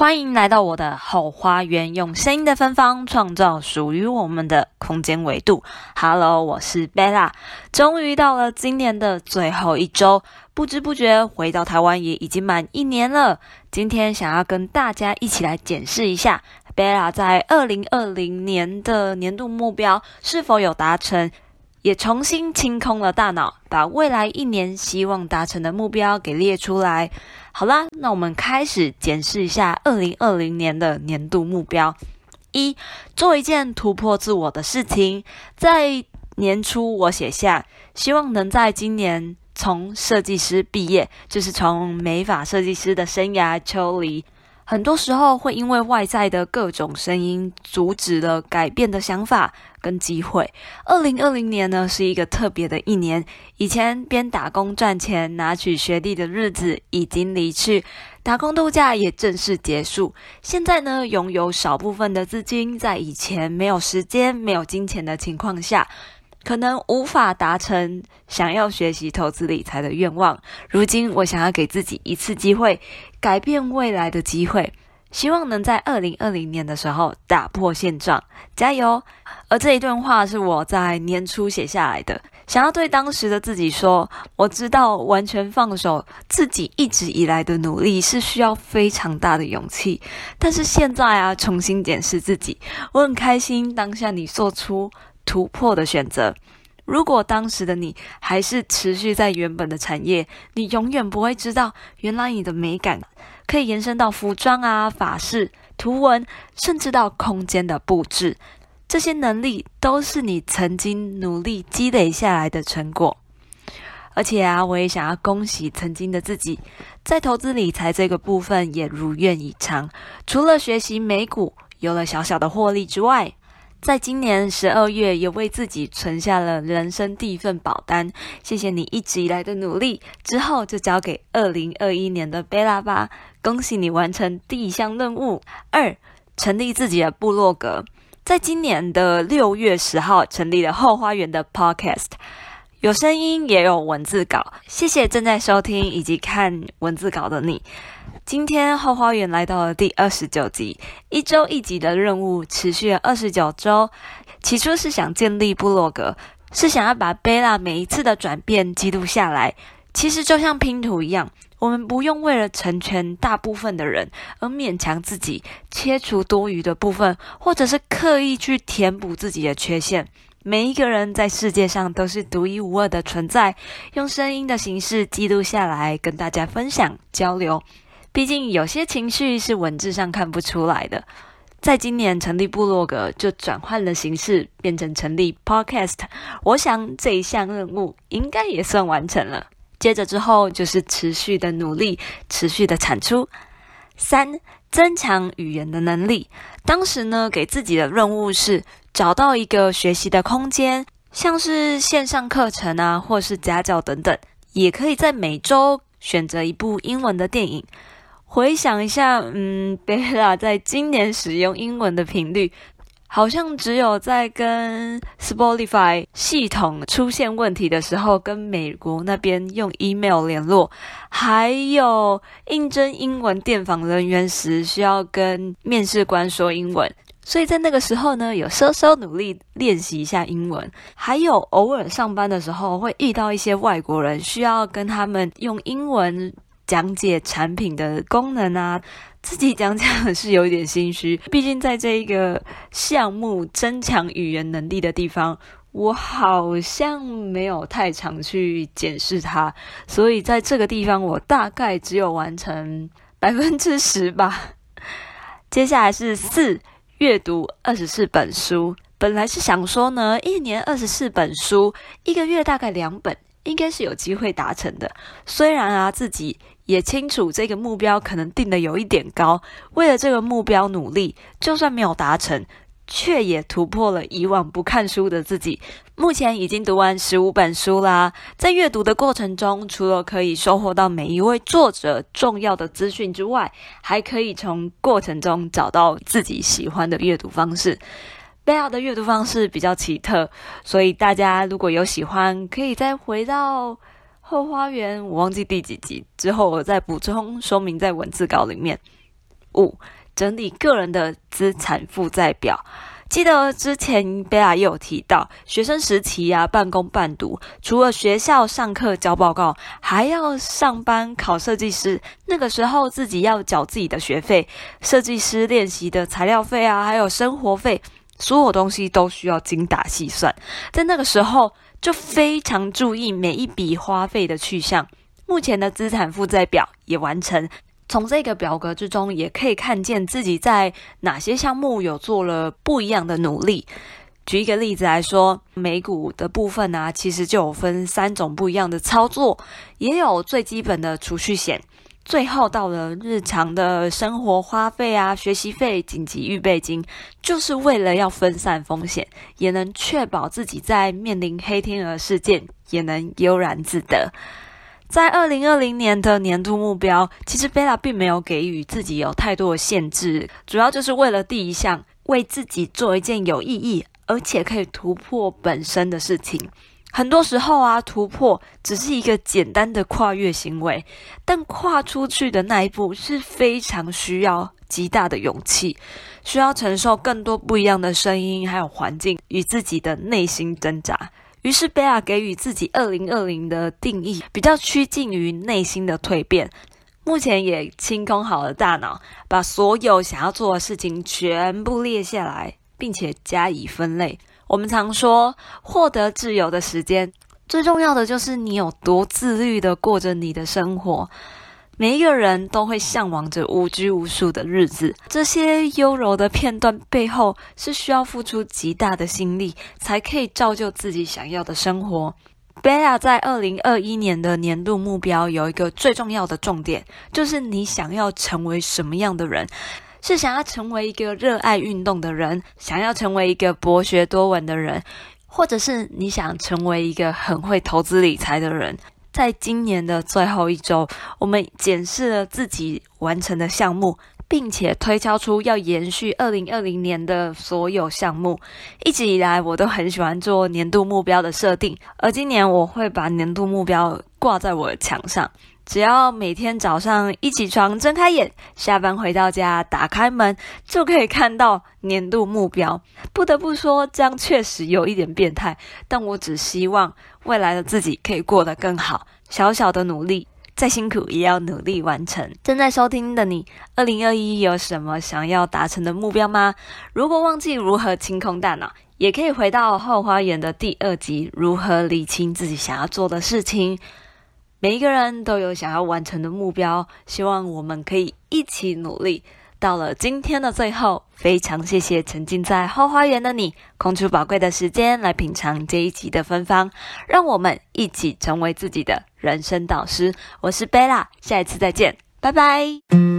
欢迎来到我的后花园，用声音的芬芳创造属于我们的空间维度。Hello，我是 Bella，终于到了今年的最后一周，不知不觉回到台湾也已经满一年了。今天想要跟大家一起来检视一下 Bella 在二零二零年的年度目标是否有达成。也重新清空了大脑，把未来一年希望达成的目标给列出来。好啦，那我们开始检视一下二零二零年的年度目标：一、做一件突破自我的事情。在年初，我写下希望能在今年从设计师毕业，就是从美发设计师的生涯抽离。很多时候会因为外在的各种声音阻止了改变的想法跟机会。二零二零年呢，是一个特别的一年，以前边打工赚钱拿取学历的日子已经离去，打工度假也正式结束。现在呢，拥有少部分的资金，在以前没有时间、没有金钱的情况下。可能无法达成想要学习投资理财的愿望。如今，我想要给自己一次机会，改变未来的机会，希望能在二零二零年的时候打破现状，加油！而这一段话是我在年初写下来的，想要对当时的自己说：我知道完全放手自己一直以来的努力是需要非常大的勇气，但是现在啊，重新检视自己，我很开心当下你做出。突破的选择。如果当时的你还是持续在原本的产业，你永远不会知道，原来你的美感可以延伸到服装啊、法式、图文，甚至到空间的布置。这些能力都是你曾经努力积累下来的成果。而且啊，我也想要恭喜曾经的自己，在投资理财这个部分也如愿以偿。除了学习美股有了小小的获利之外，在今年十二月，也为自己存下了人生第一份保单。谢谢你一直以来的努力。之后就交给二零二一年的贝拉吧。恭喜你完成第一项任务。二，成立自己的部落格。在今年的六月十号，成立了后花园的 Podcast，有声音也有文字稿。谢谢正在收听以及看文字稿的你。今天后花园来到了第二十九集，一周一集的任务持续了二十九周。起初是想建立部落格，是想要把贝拉每一次的转变记录下来。其实就像拼图一样，我们不用为了成全大部分的人而勉强自己，切除多余的部分，或者是刻意去填补自己的缺陷。每一个人在世界上都是独一无二的存在，用声音的形式记录下来，跟大家分享交流。毕竟有些情绪是文字上看不出来的，在今年成立部落格就转换了形式，变成成立 Podcast。我想这一项任务应该也算完成了。接着之后就是持续的努力，持续的产出。三、增强语言的能力。当时呢，给自己的任务是找到一个学习的空间，像是线上课程啊，或是家教等等，也可以在每周选择一部英文的电影。回想一下，嗯，贝拉在今年使用英文的频率，好像只有在跟 Spotify 系统出现问题的时候，跟美国那边用 email 联络，还有应征英文电访人员时需要跟面试官说英文，所以在那个时候呢，有稍稍努力练习一下英文，还有偶尔上班的时候会遇到一些外国人，需要跟他们用英文。讲解产品的功能啊，自己讲讲是有一点心虚。毕竟在这一个项目增强语言能力的地方，我好像没有太常去检视它，所以在这个地方我大概只有完成百分之十吧。接下来是四，阅读二十四本书。本来是想说呢，一年二十四本书，一个月大概两本，应该是有机会达成的。虽然啊，自己。也清楚这个目标可能定得有一点高，为了这个目标努力，就算没有达成，却也突破了以往不看书的自己。目前已经读完十五本书啦，在阅读的过程中，除了可以收获到每一位作者重要的资讯之外，还可以从过程中找到自己喜欢的阅读方式。贝拉的阅读方式比较奇特，所以大家如果有喜欢，可以再回到。后花园，我忘记第几集之后，我再补充说明在文字稿里面。五，整理个人的资产负债表。记得之前贝拉也有提到，学生时期啊，半工半读，除了学校上课交报告，还要上班考设计师。那个时候自己要缴自己的学费、设计师练习的材料费啊，还有生活费，所有东西都需要精打细算。在那个时候，就非常注意每一笔花费的去向。目前的资产负债表也完成。从这个表格之中，也可以看见自己在哪些项目有做了不一样的努力。举一个例子来说，美股的部分啊，其实就有分三种不一样的操作，也有最基本的储蓄险，最后到了日常的生活花费啊、学习费、紧急预备金，就是为了要分散风险，也能确保自己在面临黑天鹅事件也能悠然自得。在二零二零年的年度目标，其实贝拉并没有给予自己有太多的限制，主要就是为了第一项，为自己做一件有意义而且可以突破本身的事情。很多时候啊，突破只是一个简单的跨越行为，但跨出去的那一步是非常需要极大的勇气，需要承受更多不一样的声音，还有环境与自己的内心挣扎。于是贝拉给予自己二零二零的定义，比较趋近于内心的蜕变。目前也清空好了大脑，把所有想要做的事情全部列下来，并且加以分类。我们常说，获得自由的时间，最重要的就是你有多自律的过着你的生活。每一个人都会向往着无拘无束的日子，这些优柔的片段背后是需要付出极大的心力，才可以造就自己想要的生活。贝拉在二零二一年的年度目标有一个最重要的重点，就是你想要成为什么样的人？是想要成为一个热爱运动的人，想要成为一个博学多闻的人，或者是你想成为一个很会投资理财的人？在今年的最后一周，我们检视了自己完成的项目，并且推敲出要延续二零二零年的所有项目。一直以来，我都很喜欢做年度目标的设定，而今年我会把年度目标挂在我的墙上。只要每天早上一起床，睁开眼，下班回到家，打开门，就可以看到年度目标。不得不说，这样确实有一点变态，但我只希望未来的自己可以过得更好。小小的努力，再辛苦也要努力完成。正在收听的你，二零二一有什么想要达成的目标吗？如果忘记如何清空大脑，也可以回到后花园的第二集，如何理清自己想要做的事情。每一个人都有想要完成的目标，希望我们可以一起努力。到了今天的最后，非常谢谢沉浸在后花园的你，空出宝贵的时间来品尝这一集的芬芳，让我们一起成为自己的人生导师。我是贝拉，下一次再见，拜拜。